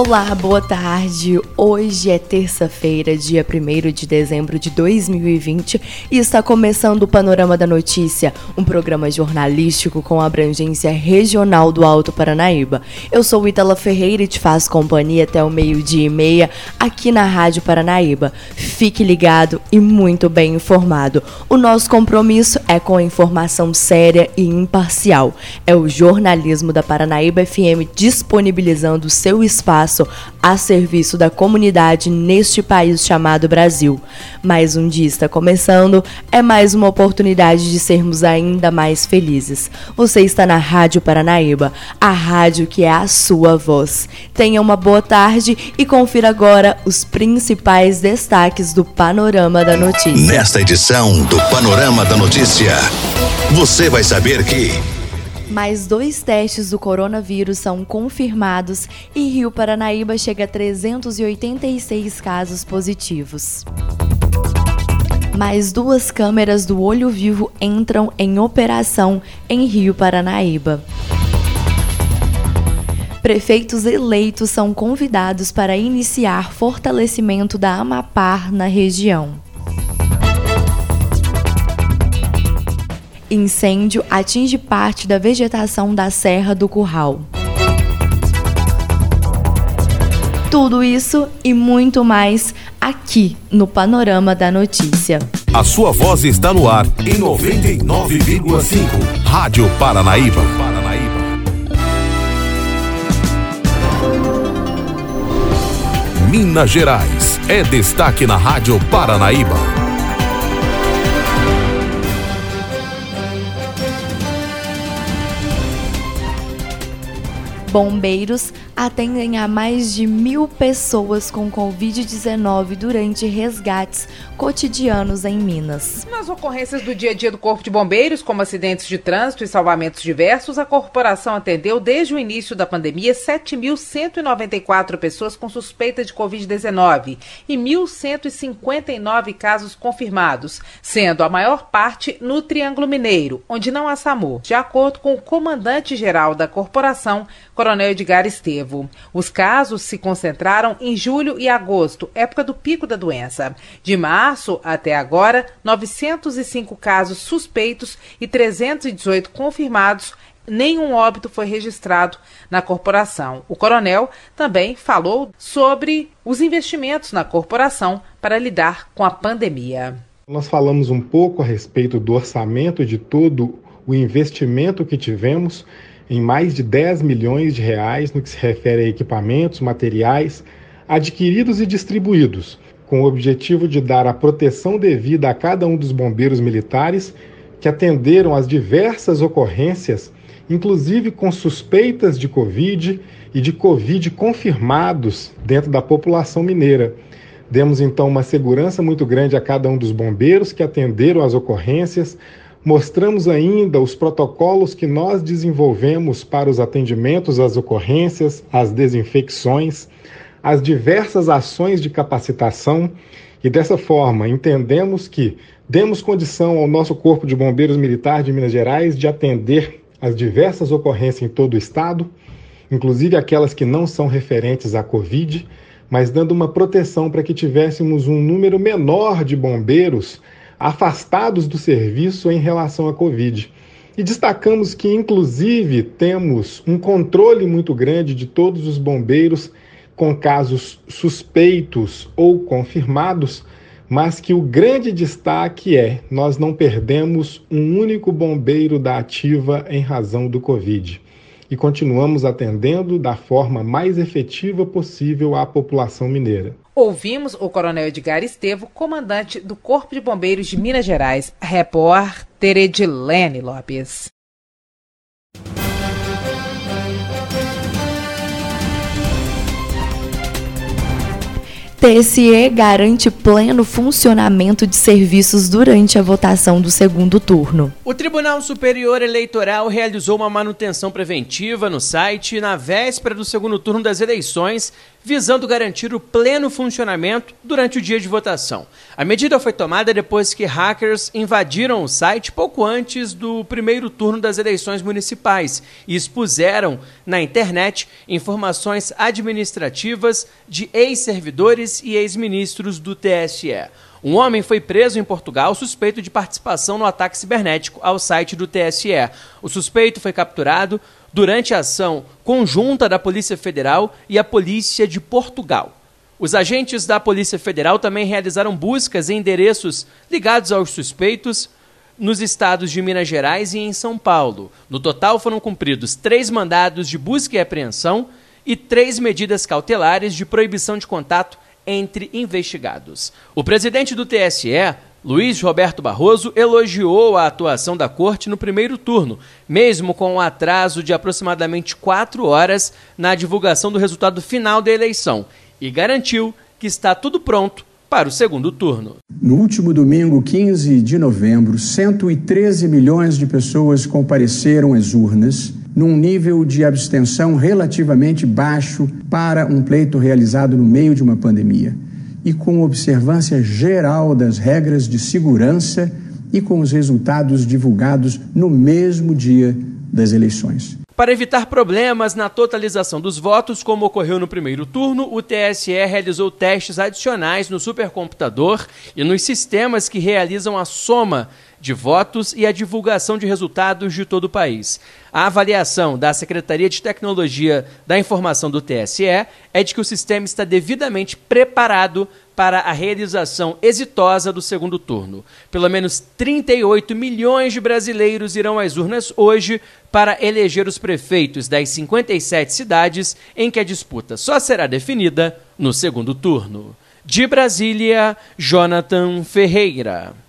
Olá, boa tarde. Hoje é terça-feira, dia 1 de dezembro de 2020 e está começando o Panorama da Notícia, um programa jornalístico com abrangência regional do Alto Paranaíba. Eu sou Itala Ferreira e te faço companhia até o meio-dia e meia aqui na Rádio Paranaíba. Fique ligado e muito bem informado. O nosso compromisso é com a informação séria e imparcial. É o jornalismo da Paranaíba FM disponibilizando seu espaço espaço a serviço da comunidade neste país chamado Brasil. Mais um dia está começando, é mais uma oportunidade de sermos ainda mais felizes. Você está na Rádio Paranaíba, a rádio que é a sua voz. Tenha uma boa tarde e confira agora os principais destaques do Panorama da Notícia. Nesta edição do Panorama da Notícia, você vai saber que mais dois testes do coronavírus são confirmados e Rio Paranaíba chega a 386 casos positivos. Mais duas câmeras do olho vivo entram em operação em Rio Paranaíba. Prefeitos eleitos são convidados para iniciar fortalecimento da Amapar na região. Incêndio atinge parte da vegetação da Serra do Curral. Tudo isso e muito mais aqui no Panorama da Notícia. A sua voz está no ar em 99,5. Rádio Paranaíba. Minas Gerais é destaque na Rádio Paranaíba. Bombeiros atendem a mais de mil pessoas com Covid-19 durante resgates cotidianos em Minas. Nas ocorrências do dia a dia do Corpo de Bombeiros, como acidentes de trânsito e salvamentos diversos, a corporação atendeu desde o início da pandemia 7.194 pessoas com suspeita de Covid-19 e 1.159 casos confirmados, sendo a maior parte no Triângulo Mineiro, onde não há SAMU, de acordo com o comandante-geral da corporação, Coronel Edgar Estevo. Os casos se concentraram em julho e agosto, época do pico da doença. De março até agora, 905 casos suspeitos e 318 confirmados nenhum óbito foi registrado na corporação. O coronel também falou sobre os investimentos na corporação para lidar com a pandemia. Nós falamos um pouco a respeito do orçamento de todo o investimento que tivemos em mais de 10 milhões de reais no que se refere a equipamentos, materiais adquiridos e distribuídos, com o objetivo de dar a proteção devida a cada um dos bombeiros militares que atenderam às diversas ocorrências, inclusive com suspeitas de Covid e de Covid confirmados dentro da população mineira. Demos então uma segurança muito grande a cada um dos bombeiros que atenderam às ocorrências, Mostramos ainda os protocolos que nós desenvolvemos para os atendimentos às ocorrências, às desinfecções, as diversas ações de capacitação. E dessa forma entendemos que demos condição ao nosso Corpo de Bombeiros Militar de Minas Gerais de atender as diversas ocorrências em todo o estado, inclusive aquelas que não são referentes à Covid, mas dando uma proteção para que tivéssemos um número menor de bombeiros afastados do serviço em relação à Covid. E destacamos que, inclusive, temos um controle muito grande de todos os bombeiros com casos suspeitos ou confirmados, mas que o grande destaque é: nós não perdemos um único bombeiro da ativa em razão do Covid. E continuamos atendendo da forma mais efetiva possível à população mineira. Ouvimos o Coronel Edgar Estevo, comandante do Corpo de Bombeiros de Minas Gerais, repórter Edilene Lopes. TSE garante pleno funcionamento de serviços durante a votação do segundo turno. O Tribunal Superior Eleitoral realizou uma manutenção preventiva no site na véspera do segundo turno das eleições visando garantir o pleno funcionamento durante o dia de votação. A medida foi tomada depois que hackers invadiram o site pouco antes do primeiro turno das eleições municipais e expuseram na internet informações administrativas de ex-servidores e ex-ministros do TSE. Um homem foi preso em Portugal suspeito de participação no ataque cibernético ao site do TSE. O suspeito foi capturado durante a ação conjunta da Polícia Federal e a Polícia de Portugal. Os agentes da Polícia Federal também realizaram buscas em endereços ligados aos suspeitos nos estados de Minas Gerais e em São Paulo. No total, foram cumpridos três mandados de busca e apreensão e três medidas cautelares de proibição de contato entre investigados. O presidente do TSE, Luiz Roberto Barroso elogiou a atuação da corte no primeiro turno, mesmo com um atraso de aproximadamente quatro horas na divulgação do resultado final da eleição, e garantiu que está tudo pronto para o segundo turno. No último domingo, 15 de novembro, 113 milhões de pessoas compareceram às urnas, num nível de abstenção relativamente baixo para um pleito realizado no meio de uma pandemia e com observância geral das regras de segurança e com os resultados divulgados no mesmo dia das eleições. Para evitar problemas na totalização dos votos, como ocorreu no primeiro turno, o TSE realizou testes adicionais no supercomputador e nos sistemas que realizam a soma de votos e a divulgação de resultados de todo o país. A avaliação da Secretaria de Tecnologia da Informação do TSE é de que o sistema está devidamente preparado para a realização exitosa do segundo turno. Pelo menos 38 milhões de brasileiros irão às urnas hoje para eleger os prefeitos das 57 cidades em que a disputa só será definida no segundo turno. De Brasília, Jonathan Ferreira.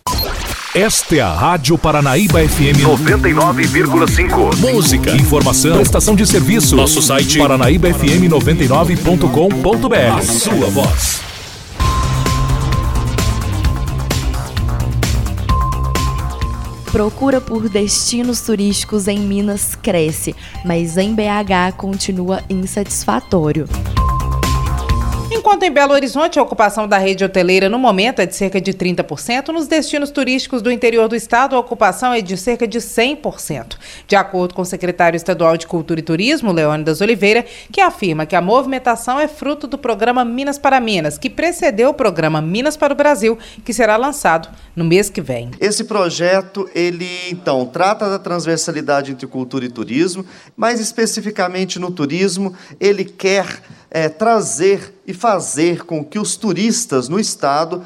Esta é a Rádio Paranaíba FM 99,5. Música, informação, prestação de serviço. Nosso site paranaíbafm99.com.br. A sua voz. Procura por destinos turísticos em Minas cresce, mas em BH continua insatisfatório. Enquanto em Belo Horizonte a ocupação da rede hoteleira no momento é de cerca de 30%, nos destinos turísticos do interior do estado a ocupação é de cerca de 100%. De acordo com o secretário estadual de Cultura e Turismo, Leônidas Oliveira, que afirma que a movimentação é fruto do programa Minas para Minas, que precedeu o programa Minas para o Brasil, que será lançado no mês que vem. Esse projeto, ele então trata da transversalidade entre cultura e turismo, mais especificamente no turismo, ele quer é, trazer e fazer com que os turistas no Estado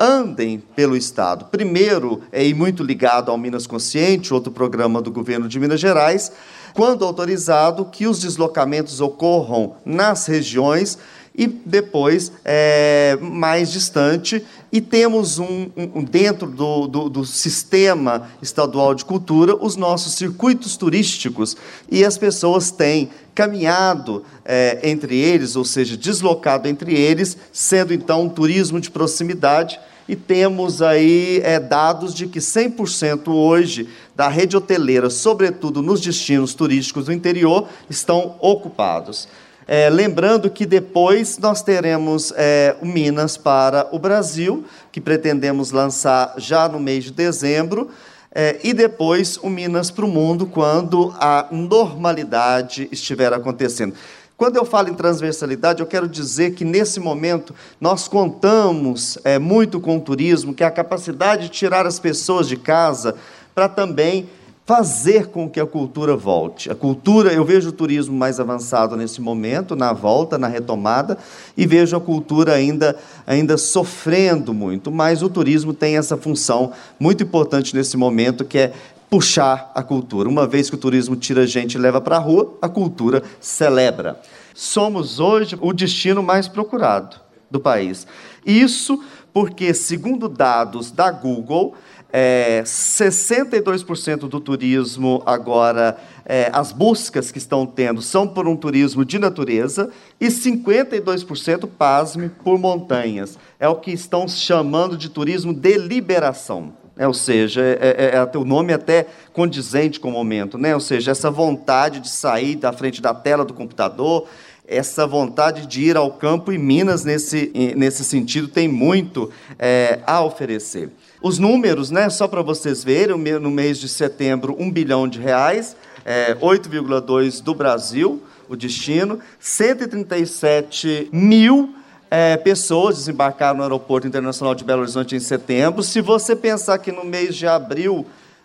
andem pelo Estado. Primeiro, é muito ligado ao Minas Consciente, outro programa do governo de Minas Gerais, quando autorizado que os deslocamentos ocorram nas regiões e depois é, mais distante. E temos um, um dentro do, do, do, sistema estadual de cultura os nossos circuitos turísticos e as pessoas têm caminhado é, entre eles, ou seja, deslocado entre eles, sendo então um turismo de proximidade. E temos aí é, dados de que 100% hoje da rede hoteleira, sobretudo nos destinos turísticos do interior, estão ocupados. É, lembrando que depois nós teremos é, o Minas para o Brasil, que pretendemos lançar já no mês de dezembro, é, e depois o Minas para o mundo, quando a normalidade estiver acontecendo. Quando eu falo em transversalidade, eu quero dizer que nesse momento nós contamos é, muito com o turismo, que é a capacidade de tirar as pessoas de casa para também fazer com que a cultura volte. A cultura, eu vejo o turismo mais avançado nesse momento, na volta, na retomada, e vejo a cultura ainda, ainda sofrendo muito, mas o turismo tem essa função muito importante nesse momento, que é puxar a cultura. Uma vez que o turismo tira a gente e leva para a rua, a cultura celebra. Somos hoje o destino mais procurado do país. Isso porque, segundo dados da Google, é, 62% do turismo agora, é, as buscas que estão tendo são por um turismo de natureza e 52%, pasme, por montanhas. É o que estão chamando de turismo de liberação. É, ou seja, é, é, é, o nome é até condizente com o momento, né? ou seja, essa vontade de sair da frente da tela do computador, essa vontade de ir ao campo, e Minas, nesse, nesse sentido, tem muito é, a oferecer. Os números, né, só para vocês verem, no mês de setembro, 1 bilhão de reais, é, 8,2 do Brasil, o destino, 137 mil é, pessoas desembarcaram no Aeroporto Internacional de Belo Horizonte em setembro. Se você pensar que no mês de abril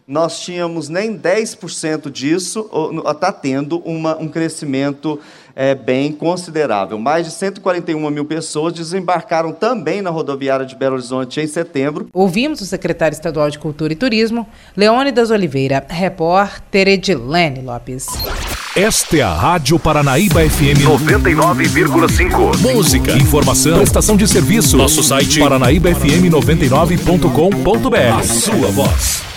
nós tínhamos nem 10% disso, está tendo uma, um crescimento é, bem considerável. Mais de 141 mil pessoas desembarcaram também na rodoviária de Belo Horizonte em setembro. Ouvimos o secretário estadual de Cultura e Turismo, Leônidas Oliveira, repórter Edilene Lopes. Esta é a Rádio Paranaíba FM 99,5. Música, informação, prestação de serviço. Nosso site paranaíbafm99.com.br. A sua voz.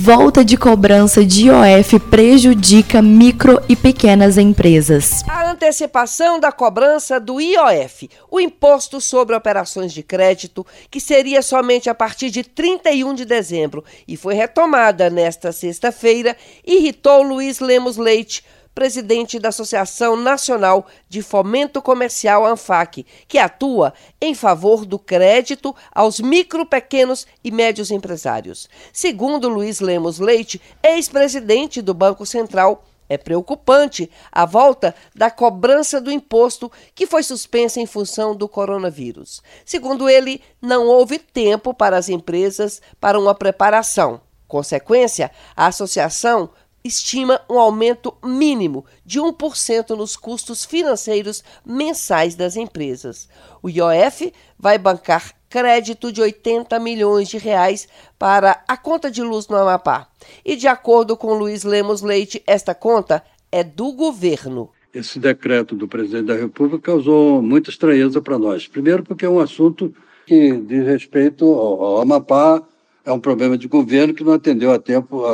Volta de cobrança de IOF prejudica micro e pequenas empresas. A antecipação da cobrança do IOF, o Imposto sobre Operações de Crédito, que seria somente a partir de 31 de dezembro e foi retomada nesta sexta-feira, irritou Luiz Lemos Leite presidente da Associação Nacional de Fomento Comercial ANFAC, que atua em favor do crédito aos micro, pequenos e médios empresários. Segundo Luiz Lemos Leite, ex-presidente do Banco Central, é preocupante a volta da cobrança do imposto que foi suspensa em função do coronavírus. Segundo ele, não houve tempo para as empresas para uma preparação. Consequência, a associação estima um aumento mínimo de 1% nos custos financeiros mensais das empresas. O IOF vai bancar crédito de 80 milhões de reais para a conta de luz no Amapá. E de acordo com Luiz Lemos Leite, esta conta é do governo. Esse decreto do presidente da República causou muita estranheza para nós. Primeiro, porque é um assunto que diz respeito ao Amapá, é um problema de governo que não atendeu a tempo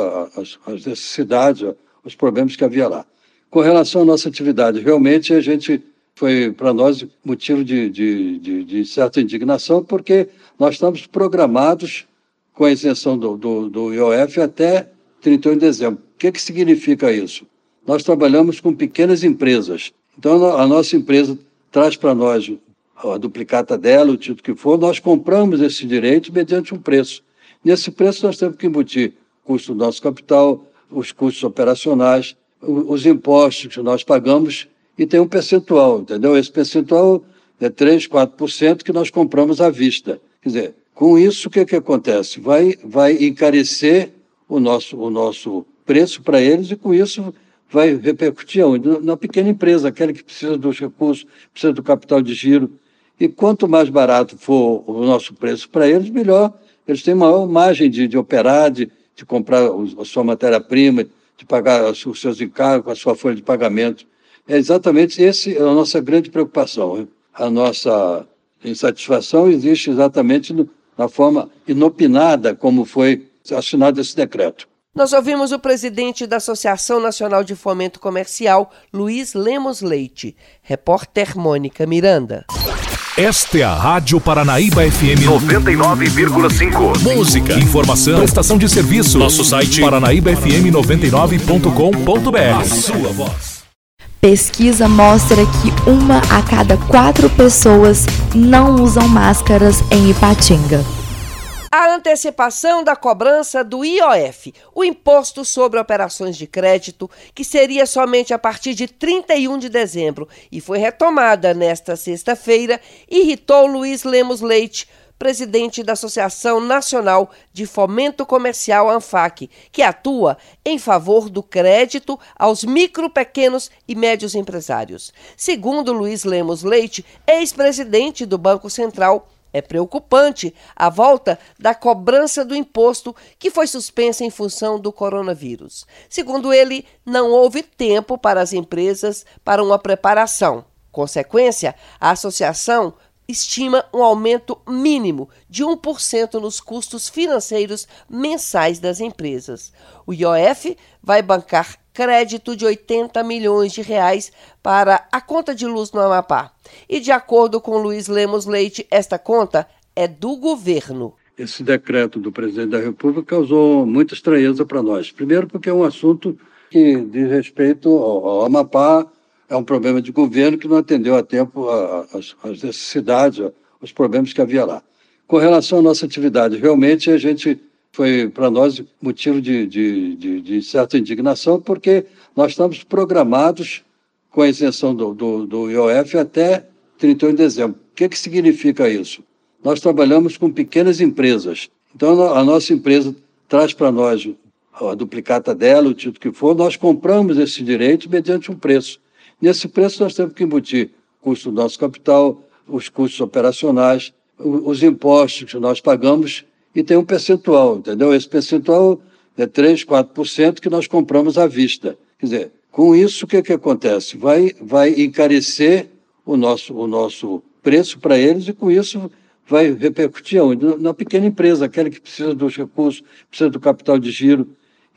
às necessidades, aos problemas que havia lá. Com relação à nossa atividade, realmente a gente foi para nós motivo de, de, de, de, certa indignação, porque nós estamos programados com a isenção do, do, do IOF até 31 de dezembro. O que, que significa isso? Nós trabalhamos com pequenas empresas. Então, a nossa empresa traz para nós a duplicata dela, o título que for, nós compramos esse direito mediante um preço. Nesse preço, nós temos que embutir o custo do nosso capital, os custos operacionais, os impostos que nós pagamos e tem um percentual, entendeu? Esse percentual é 3, 4% que nós compramos à vista. Quer dizer, com isso, o que, que acontece? Vai, vai encarecer o nosso, o nosso preço para eles e, com isso, vai repercutir? Na pequena empresa, aquela que precisa dos recursos, precisa do capital de giro. E quanto mais barato for o nosso preço para eles, melhor eles têm maior margem de, de operar, de, de comprar a sua matéria-prima, de pagar os seus encargos, a sua folha de pagamento. É exatamente essa é a nossa grande preocupação. A nossa insatisfação existe exatamente no, na forma inopinada como foi assinado esse decreto. Nós ouvimos o presidente da Associação Nacional de Fomento Comercial, Luiz Lemos Leite. Repórter Mônica Miranda. Esta é a Rádio Paranaíba FM 99,5. Música, informação, prestação de serviço. Nosso site paranaíbafm99.com.br. A sua voz. Pesquisa mostra que uma a cada quatro pessoas não usam máscaras em Ipatinga a antecipação da cobrança do IOF, o Imposto sobre Operações de Crédito, que seria somente a partir de 31 de dezembro e foi retomada nesta sexta-feira, irritou Luiz Lemos Leite, presidente da Associação Nacional de Fomento Comercial ANFAC, que atua em favor do crédito aos micro, pequenos e médios empresários. Segundo Luiz Lemos Leite, ex-presidente do Banco Central, é preocupante a volta da cobrança do imposto que foi suspensa em função do coronavírus. Segundo ele, não houve tempo para as empresas para uma preparação. Consequência, a associação estima um aumento mínimo de 1% nos custos financeiros mensais das empresas. O IOF vai bancar crédito de 80 milhões de reais para a conta de luz no Amapá. E de acordo com Luiz Lemos Leite, esta conta é do governo. Esse decreto do presidente da República causou muita estranheza para nós. Primeiro, porque é um assunto que diz respeito ao, Amapá, é um problema de governo que não atendeu a tempo às necessidades, aos problemas que havia lá. Com relação à nossa atividade, realmente a gente foi para nós motivo de, de, de, de, certa indignação, porque nós estamos programados com a isenção do, do, do IOF até 31 de dezembro. O que, que significa isso? Nós trabalhamos com pequenas empresas. Então, a nossa empresa traz para nós a duplicata dela, o título que for, nós compramos esse direito mediante um preço. Nesse preço, nós temos que embutir o custo do nosso capital, os custos operacionais, os impostos que nós pagamos e tem um percentual, entendeu? Esse percentual é 3, 4% que nós compramos à vista. Quer dizer, com isso, o que, que acontece? Vai, vai encarecer o nosso, o nosso preço para eles e, com isso, vai repercutir? Na pequena empresa, aquela que precisa dos recursos, precisa do capital de giro.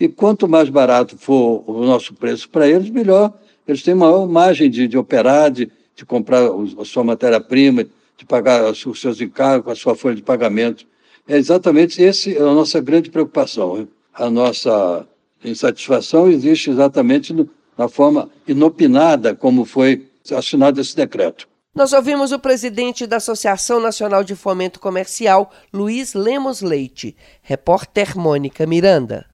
E quanto mais barato for o nosso preço para eles, melhor. Eles têm maior margem de, de operar, de, de comprar a sua matéria-prima, de pagar os seus encargos, a sua folha de pagamento. É exatamente esse é a nossa grande preocupação. A nossa insatisfação existe exatamente no, na forma inopinada como foi assinado esse decreto. Nós ouvimos o presidente da Associação Nacional de Fomento Comercial, Luiz Lemos Leite. Repórter Mônica Miranda.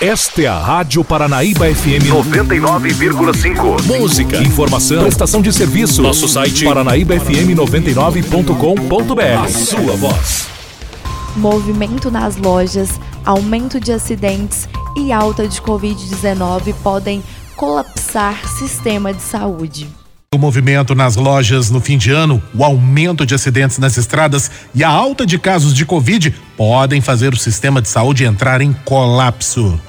Esta é a Rádio Paranaíba FM 99,5. Música, informação, prestação de serviço. Nosso site paranaíbafm99.com.br. A sua voz movimento nas lojas, aumento de acidentes e alta de Covid-19 podem colapsar sistema de saúde. O movimento nas lojas no fim de ano, o aumento de acidentes nas estradas e a alta de casos de Covid podem fazer o sistema de saúde entrar em colapso.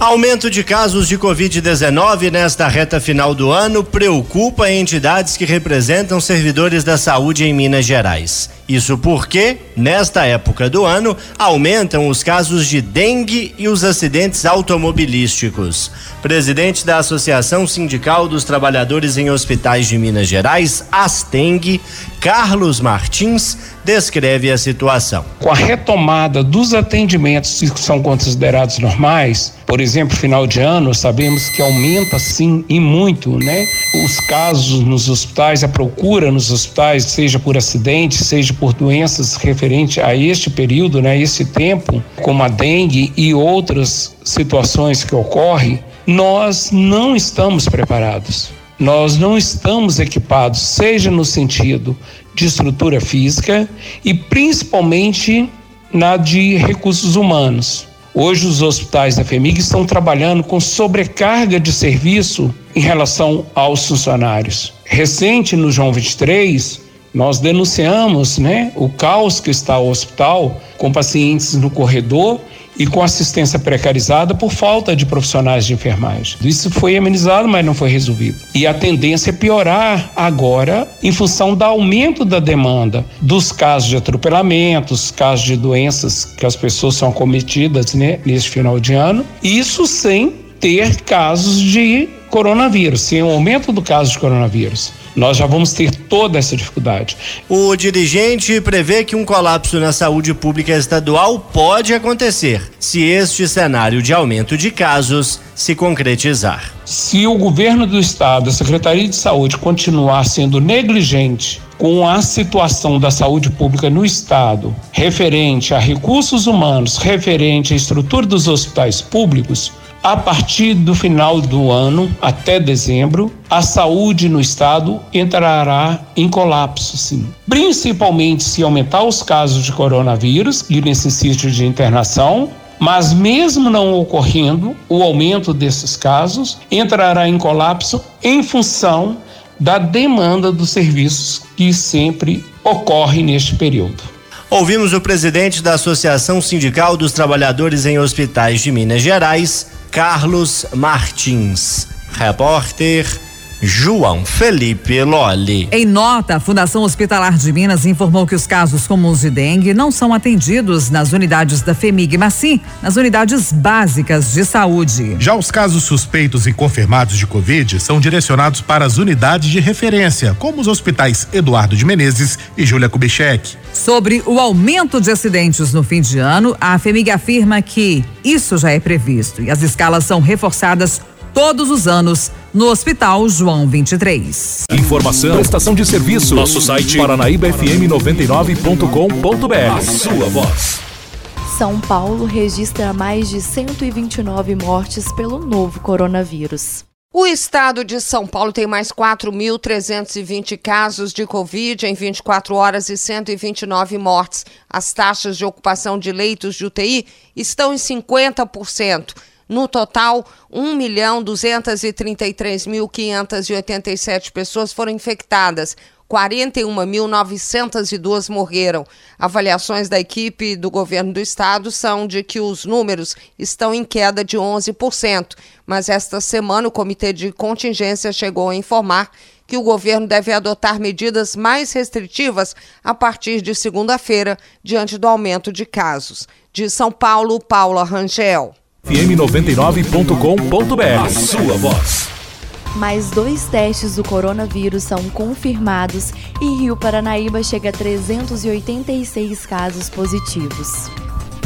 Aumento de casos de Covid-19 nesta reta final do ano preocupa entidades que representam servidores da saúde em Minas Gerais. Isso porque, nesta época do ano, aumentam os casos de dengue e os acidentes automobilísticos. Presidente da Associação Sindical dos Trabalhadores em Hospitais de Minas Gerais, ASTENG, Carlos Martins, descreve a situação. Com a retomada dos atendimentos que são considerados normais, por exemplo, final de ano, sabemos que aumenta sim e muito, né? Os casos nos hospitais, a procura nos hospitais, seja por acidente, seja por doenças referente a este período, né, esse tempo, como a dengue e outras situações que ocorrem, nós não estamos preparados. Nós não estamos equipados, seja no sentido de estrutura física e principalmente na de recursos humanos. Hoje os hospitais da FEMIG estão trabalhando com sobrecarga de serviço em relação aos funcionários. Recente no João 23, nós denunciamos né, o caos que está o hospital com pacientes no corredor e com assistência precarizada por falta de profissionais de enfermagem. Isso foi amenizado, mas não foi resolvido. E a tendência é piorar agora em função do aumento da demanda dos casos de atropelamentos, casos de doenças que as pessoas são acometidas né, nesse final de ano. Isso sem ter casos de coronavírus, sem o aumento do caso de coronavírus nós já vamos ter toda essa dificuldade. O dirigente prevê que um colapso na saúde pública estadual pode acontecer se este cenário de aumento de casos se concretizar. Se o governo do estado, a Secretaria de Saúde continuar sendo negligente com a situação da saúde pública no estado, referente a recursos humanos, referente à estrutura dos hospitais públicos, a partir do final do ano, até dezembro, a saúde no estado entrará em colapso, sim. Principalmente se aumentar os casos de coronavírus, que necessitam de internação, mas mesmo não ocorrendo o aumento desses casos, entrará em colapso em função da demanda dos serviços que sempre ocorre neste período. Ouvimos o presidente da Associação Sindical dos Trabalhadores em Hospitais de Minas Gerais, Carlos Martins. Repórter João Felipe Loli. Em nota, a Fundação Hospitalar de Minas informou que os casos comuns de dengue não são atendidos nas unidades da FEMIG, mas sim nas unidades básicas de saúde. Já os casos suspeitos e confirmados de Covid são direcionados para as unidades de referência, como os hospitais Eduardo de Menezes e Júlia Kubitschek. Sobre o aumento de acidentes no fim de ano, a FEMIG afirma que isso já é previsto e as escalas são reforçadas todos os anos no Hospital João 23. Informação, prestação de serviço. Nosso site paranaíbafm99.com.br. A sua voz. São Paulo registra mais de 129 mortes pelo novo coronavírus. O estado de São Paulo tem mais 4.320 casos de Covid em 24 horas e 129 mortes. As taxas de ocupação de leitos de UTI estão em 50%. No total, 1.233.587 pessoas foram infectadas. 41.902 morreram. Avaliações da equipe do governo do estado são de que os números estão em queda de 11%. Mas esta semana o comitê de contingência chegou a informar que o governo deve adotar medidas mais restritivas a partir de segunda-feira, diante do aumento de casos. De São Paulo, Paula Rangel fm99.com.br. A sua voz. Mais dois testes do coronavírus são confirmados e Rio Paranaíba chega a 386 casos positivos.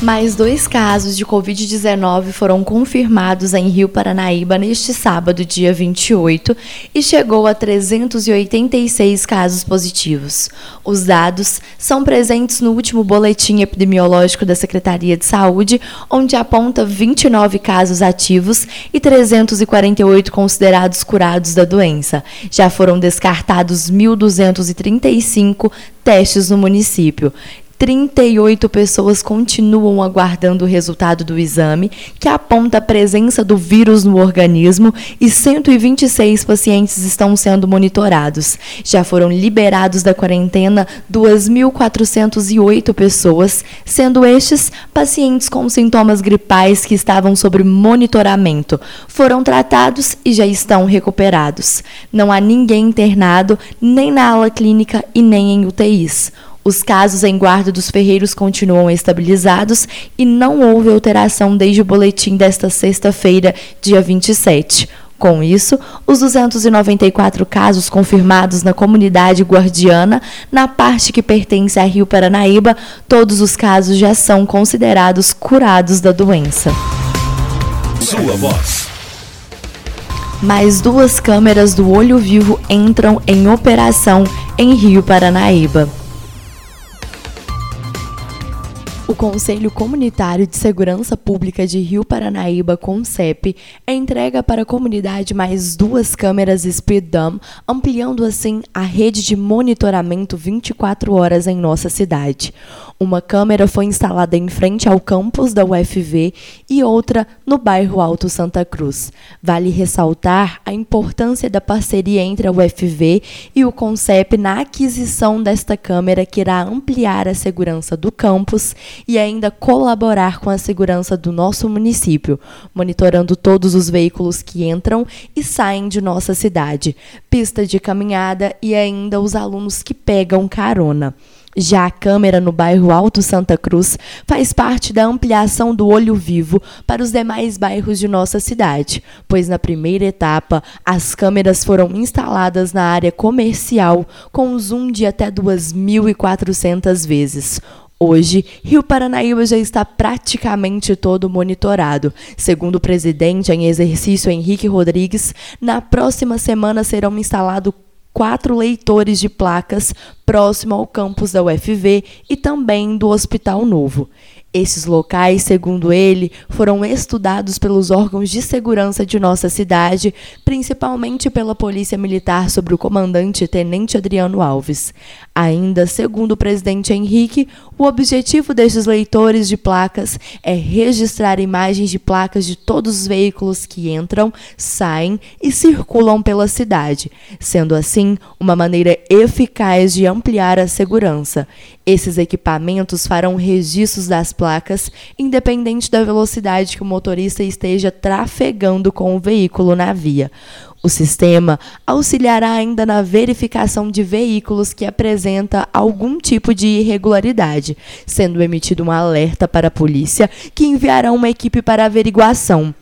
Mais dois casos de Covid-19 foram confirmados em Rio Paranaíba neste sábado, dia 28, e chegou a 386 casos positivos. Os dados são presentes no último boletim epidemiológico da Secretaria de Saúde, onde aponta 29 casos ativos e 348 considerados curados da doença. Já foram descartados 1.235 testes no município. 38 pessoas continuam aguardando o resultado do exame, que aponta a presença do vírus no organismo, e 126 pacientes estão sendo monitorados. Já foram liberados da quarentena 2.408 pessoas, sendo estes pacientes com sintomas gripais que estavam sob monitoramento. Foram tratados e já estão recuperados. Não há ninguém internado, nem na ala clínica e nem em UTIs. Os casos em guarda dos ferreiros continuam estabilizados e não houve alteração desde o boletim desta sexta-feira, dia 27. Com isso, os 294 casos confirmados na comunidade guardiana, na parte que pertence a Rio Paranaíba, todos os casos já são considerados curados da doença. Sua voz. Mais duas câmeras do olho vivo entram em operação em Rio Paranaíba. O Conselho Comunitário de Segurança Pública de Rio Paranaíba, CONCEP, entrega para a comunidade mais duas câmeras Speed-Dam, ampliando assim a rede de monitoramento 24 horas em nossa cidade. Uma câmera foi instalada em frente ao campus da UFV e outra no bairro Alto Santa Cruz. Vale ressaltar a importância da parceria entre a UFV e o CONCEP na aquisição desta câmera que irá ampliar a segurança do campus e ainda colaborar com a segurança do nosso município, monitorando todos os veículos que entram e saem de nossa cidade, pista de caminhada e ainda os alunos que pegam carona. Já a câmera no bairro Alto Santa Cruz faz parte da ampliação do Olho Vivo para os demais bairros de nossa cidade, pois na primeira etapa as câmeras foram instaladas na área comercial com zoom de até 2.400 vezes. Hoje, Rio Paranaíba já está praticamente todo monitorado. Segundo o presidente em exercício Henrique Rodrigues, na próxima semana serão instalados quatro leitores de placas próximo ao campus da UFV e também do Hospital Novo. Esses locais, segundo ele, foram estudados pelos órgãos de segurança de nossa cidade, principalmente pela Polícia Militar sobre o comandante Tenente Adriano Alves. Ainda, segundo o presidente Henrique, o objetivo destes leitores de placas é registrar imagens de placas de todos os veículos que entram, saem e circulam pela cidade, sendo assim uma maneira eficaz de ampliar a segurança. Esses equipamentos farão registros das placas, independente da velocidade que o motorista esteja trafegando com o veículo na via. O sistema auxiliará ainda na verificação de veículos que apresenta algum tipo de irregularidade, sendo emitido um alerta para a polícia que enviará uma equipe para averiguação.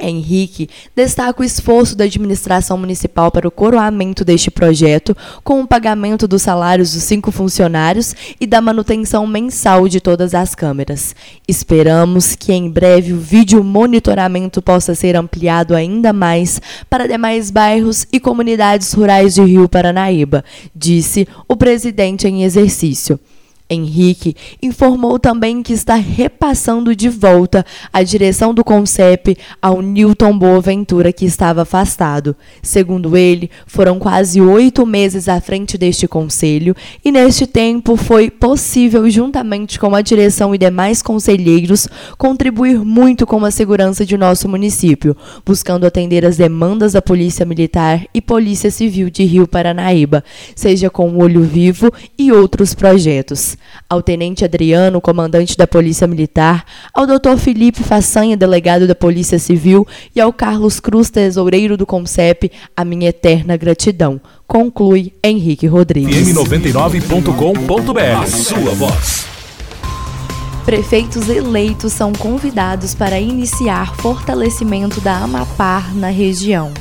Henrique destaca o esforço da administração municipal para o coroamento deste projeto, com o pagamento dos salários dos cinco funcionários e da manutenção mensal de todas as câmeras. Esperamos que em breve o vídeo monitoramento possa ser ampliado ainda mais para demais bairros e comunidades rurais de Rio Paranaíba, disse o presidente em exercício. Henrique informou também que está repassando de volta a direção do CONCEP ao Newton Boaventura, que estava afastado. Segundo ele, foram quase oito meses à frente deste conselho e, neste tempo, foi possível, juntamente com a direção e demais conselheiros, contribuir muito com a segurança de nosso município, buscando atender as demandas da Polícia Militar e Polícia Civil de Rio Paranaíba, seja com o Olho Vivo e outros projetos ao Tenente Adriano, comandante da Polícia Militar, ao Dr. Felipe Façanha, delegado da Polícia Civil, e ao Carlos Cruz, tesoureiro do CONCEP, a minha eterna gratidão. Conclui Henrique Rodrigues. m99.com.br. A sua voz. Prefeitos eleitos são convidados para iniciar fortalecimento da Amapar na região.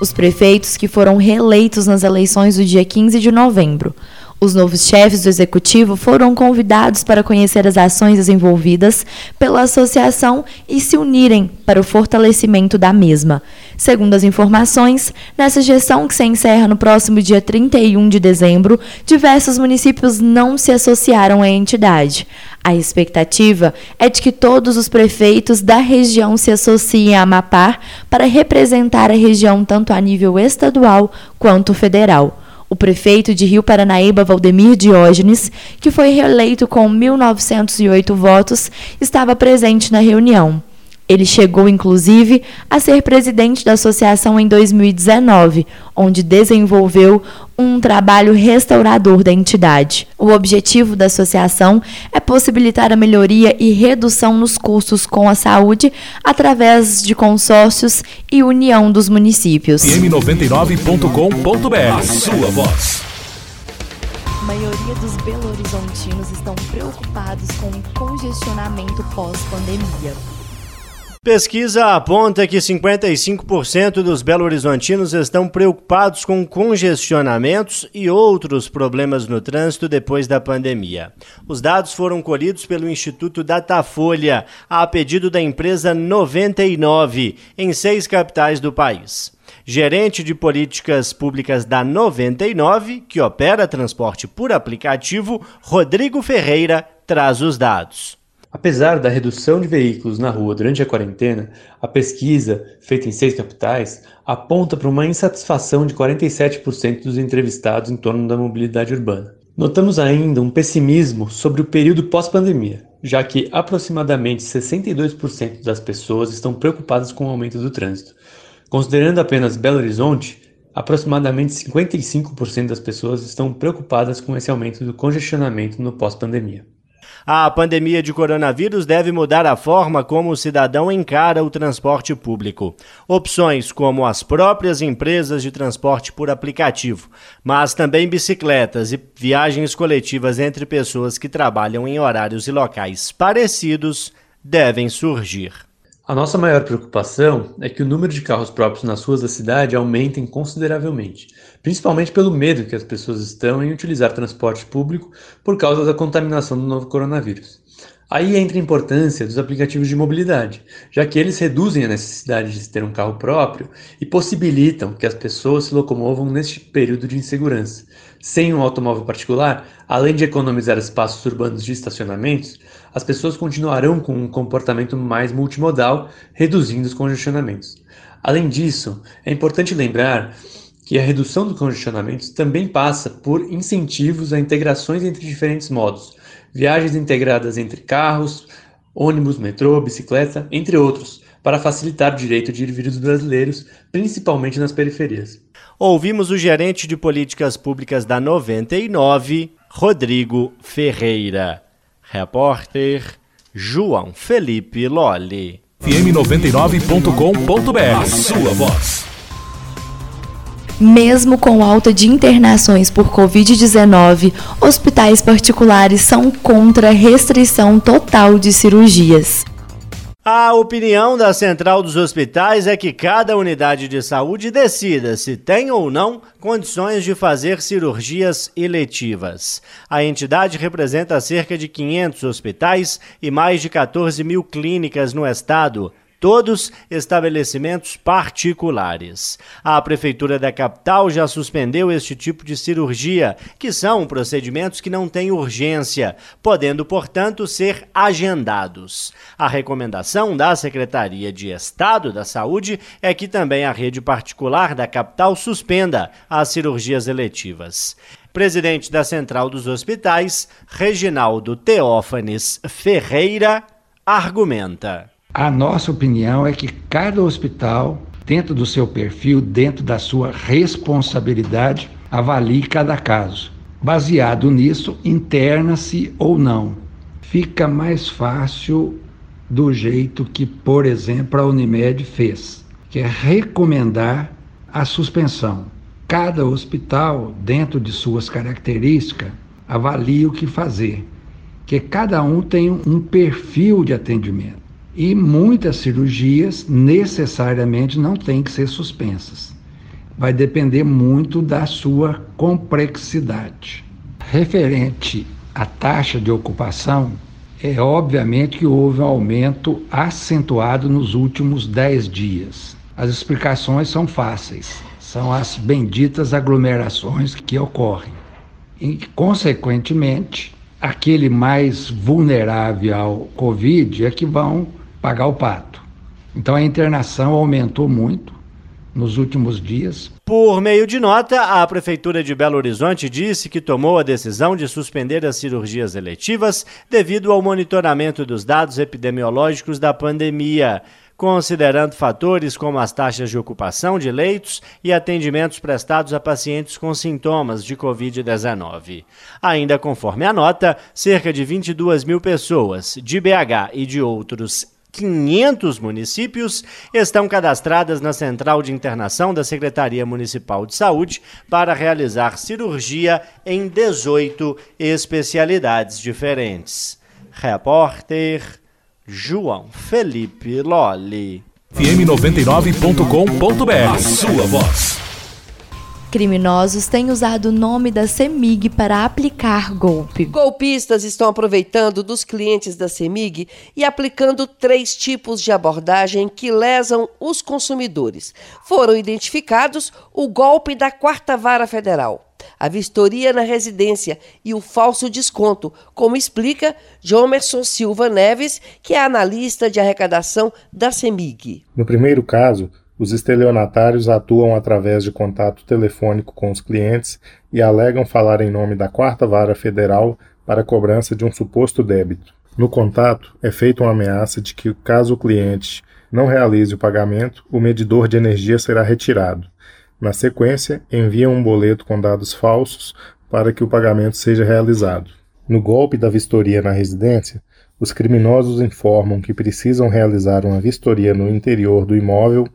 Os prefeitos que foram reeleitos nas eleições do dia 15 de novembro os novos chefes do executivo foram convidados para conhecer as ações desenvolvidas pela associação e se unirem para o fortalecimento da mesma. Segundo as informações, nessa gestão que se encerra no próximo dia 31 de dezembro, diversos municípios não se associaram à entidade. A expectativa é de que todos os prefeitos da região se associem à Amapar para representar a região tanto a nível estadual quanto federal. O prefeito de Rio Paranaíba, Valdemir Diógenes, que foi reeleito com 1.908 votos, estava presente na reunião. Ele chegou, inclusive, a ser presidente da associação em 2019, onde desenvolveu um trabalho restaurador da entidade. O objetivo da associação é possibilitar a melhoria e redução nos custos com a saúde através de consórcios e união dos municípios. m99.com.br A sua voz. A maioria dos belo-horizontinos estão preocupados com o congestionamento pós-pandemia. Pesquisa aponta que 55% dos belo-horizontinos estão preocupados com congestionamentos e outros problemas no trânsito depois da pandemia. Os dados foram colhidos pelo Instituto Datafolha, a pedido da empresa 99, em seis capitais do país. Gerente de políticas públicas da 99, que opera transporte por aplicativo, Rodrigo Ferreira, traz os dados. Apesar da redução de veículos na rua durante a quarentena, a pesquisa, feita em seis capitais, aponta para uma insatisfação de 47% dos entrevistados em torno da mobilidade urbana. Notamos ainda um pessimismo sobre o período pós-pandemia, já que aproximadamente 62% das pessoas estão preocupadas com o aumento do trânsito. Considerando apenas Belo Horizonte, aproximadamente 55% das pessoas estão preocupadas com esse aumento do congestionamento no pós-pandemia. A pandemia de coronavírus deve mudar a forma como o cidadão encara o transporte público. Opções como as próprias empresas de transporte por aplicativo, mas também bicicletas e viagens coletivas entre pessoas que trabalham em horários e locais parecidos devem surgir. A nossa maior preocupação é que o número de carros próprios nas ruas da cidade aumentem consideravelmente, principalmente pelo medo que as pessoas estão em utilizar transporte público por causa da contaminação do novo coronavírus. Aí entra a importância dos aplicativos de mobilidade, já que eles reduzem a necessidade de ter um carro próprio e possibilitam que as pessoas se locomovam neste período de insegurança. Sem um automóvel particular, além de economizar espaços urbanos de estacionamentos, as pessoas continuarão com um comportamento mais multimodal, reduzindo os congestionamentos. Além disso, é importante lembrar que a redução dos congestionamentos também passa por incentivos a integrações entre diferentes modos, viagens integradas entre carros, ônibus, metrô, bicicleta, entre outros, para facilitar o direito de ir e vir dos brasileiros, principalmente nas periferias. Ouvimos o gerente de políticas públicas da 99, Rodrigo Ferreira. Repórter João Felipe Lolli. FM99.com.br A sua voz. Mesmo com alta de internações por Covid-19, hospitais particulares são contra restrição total de cirurgias. A opinião da Central dos Hospitais é que cada unidade de saúde decida se tem ou não condições de fazer cirurgias eletivas. A entidade representa cerca de 500 hospitais e mais de 14 mil clínicas no estado todos estabelecimentos particulares. A Prefeitura da capital já suspendeu este tipo de cirurgia, que são procedimentos que não têm urgência, podendo, portanto, ser agendados. A recomendação da Secretaria de Estado da Saúde é que também a rede particular da capital suspenda as cirurgias eletivas. Presidente da Central dos Hospitais, Reginaldo Teófanes Ferreira, argumenta. A nossa opinião é que cada hospital, dentro do seu perfil, dentro da sua responsabilidade, avalie cada caso. Baseado nisso, interna-se ou não. Fica mais fácil do jeito que, por exemplo, a Unimed fez, que é recomendar a suspensão. Cada hospital, dentro de suas características, avalia o que fazer, que cada um tem um perfil de atendimento. E muitas cirurgias necessariamente não têm que ser suspensas. Vai depender muito da sua complexidade. Referente à taxa de ocupação, é obviamente que houve um aumento acentuado nos últimos 10 dias. As explicações são fáceis, são as benditas aglomerações que ocorrem. E, consequentemente, aquele mais vulnerável ao Covid é que vão pagar o pato. Então a internação aumentou muito nos últimos dias. Por meio de nota, a Prefeitura de Belo Horizonte disse que tomou a decisão de suspender as cirurgias eletivas devido ao monitoramento dos dados epidemiológicos da pandemia considerando fatores como as taxas de ocupação de leitos e atendimentos prestados a pacientes com sintomas de Covid-19. Ainda conforme a nota, cerca de 22 mil pessoas de BH e de outros 500 municípios estão cadastradas na Central de Internação da Secretaria Municipal de Saúde para realizar cirurgia em 18 especialidades diferentes. Repórter João Felipe Lolli. FM99.com.br A sua voz. Criminosos têm usado o nome da CEMIG para aplicar golpe. Golpistas estão aproveitando dos clientes da CEMIG e aplicando três tipos de abordagem que lesam os consumidores. Foram identificados o golpe da Quarta Vara Federal, a vistoria na residência e o falso desconto, como explica Jomerson Silva Neves, que é analista de arrecadação da CEMIG. No primeiro caso, os estelionatários atuam através de contato telefônico com os clientes e alegam falar em nome da Quarta Vara Federal para cobrança de um suposto débito. No contato, é feita uma ameaça de que, caso o cliente não realize o pagamento, o medidor de energia será retirado. Na sequência, enviam um boleto com dados falsos para que o pagamento seja realizado. No golpe da vistoria na residência, os criminosos informam que precisam realizar uma vistoria no interior do imóvel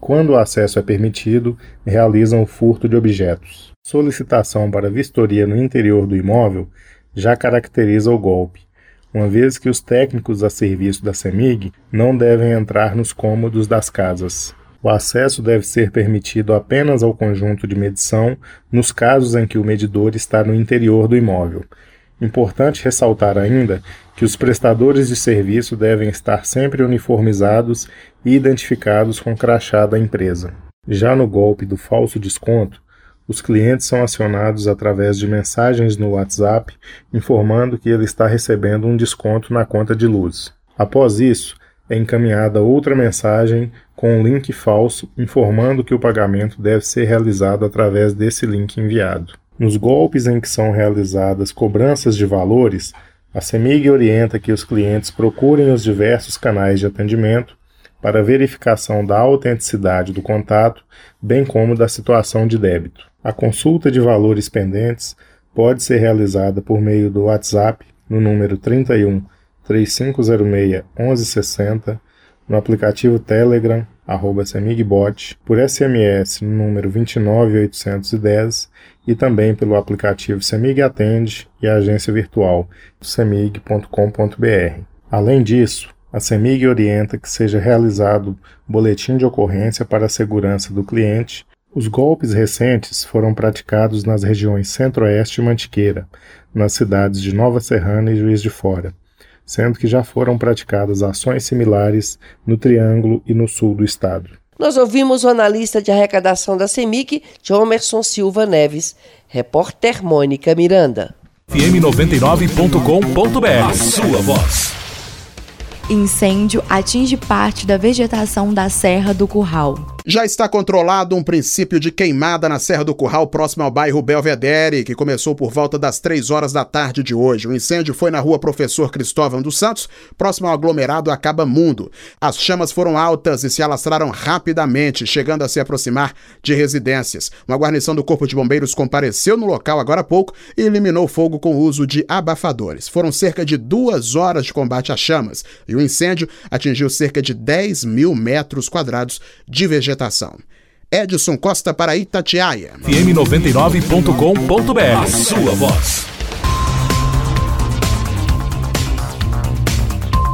quando o acesso é permitido, realizam o furto de objetos. Solicitação para vistoria no interior do imóvel já caracteriza o golpe, uma vez que os técnicos a serviço da CEMIG não devem entrar nos cômodos das casas. O acesso deve ser permitido apenas ao conjunto de medição nos casos em que o medidor está no interior do imóvel. Importante ressaltar ainda que os prestadores de serviço devem estar sempre uniformizados e identificados com o crachá da empresa. Já no golpe do falso desconto, os clientes são acionados através de mensagens no WhatsApp informando que ele está recebendo um desconto na conta de luz. Após isso, é encaminhada outra mensagem com um link falso informando que o pagamento deve ser realizado através desse link enviado. Nos golpes em que são realizadas cobranças de valores, a CEMIG orienta que os clientes procurem os diversos canais de atendimento para verificação da autenticidade do contato, bem como da situação de débito. A consulta de valores pendentes pode ser realizada por meio do WhatsApp no número 31 3506 1160 no aplicativo Telegram, arroba Semigbot, por SMS no número 29810 e também pelo aplicativo Semig Atende e a agência virtual semig.com.br. Além disso, a CEMIG orienta que seja realizado boletim de ocorrência para a segurança do cliente. Os golpes recentes foram praticados nas regiões Centro-Oeste e Mantiqueira, nas cidades de Nova Serrana e Juiz de Fora, sendo que já foram praticadas ações similares no Triângulo e no sul do estado. Nós ouvimos o analista de arrecadação da CEMIG, Jomerson Silva Neves, repórter Mônica Miranda. FM 99.com.br A sua voz. Incêndio atinge parte da vegetação da Serra do Curral. Já está controlado um princípio de queimada na Serra do Curral, próximo ao bairro Belvedere, que começou por volta das 3 horas da tarde de hoje. O incêndio foi na rua Professor Cristóvão dos Santos, próximo ao aglomerado Acaba Mundo. As chamas foram altas e se alastraram rapidamente, chegando a se aproximar de residências. Uma guarnição do Corpo de Bombeiros compareceu no local agora há pouco e eliminou o fogo com o uso de abafadores. Foram cerca de duas horas de combate às chamas e o incêndio atingiu cerca de 10 mil metros quadrados de vegetação vegetação. Edson Costa para Itatiaia. FM 99.com.br. A sua voz.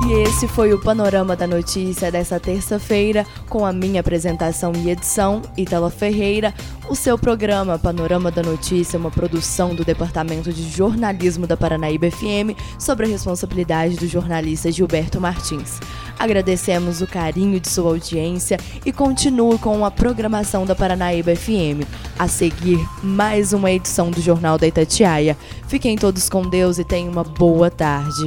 E esse foi o Panorama da Notícia dessa terça-feira, com a minha apresentação e edição, Itala Ferreira. O seu programa Panorama da Notícia, uma produção do Departamento de Jornalismo da Paranaíba FM, sobre a responsabilidade do jornalista Gilberto Martins. Agradecemos o carinho de sua audiência e continue com a programação da Paranaíba FM. A seguir, mais uma edição do Jornal da Itatiaia. Fiquem todos com Deus e tenham uma boa tarde.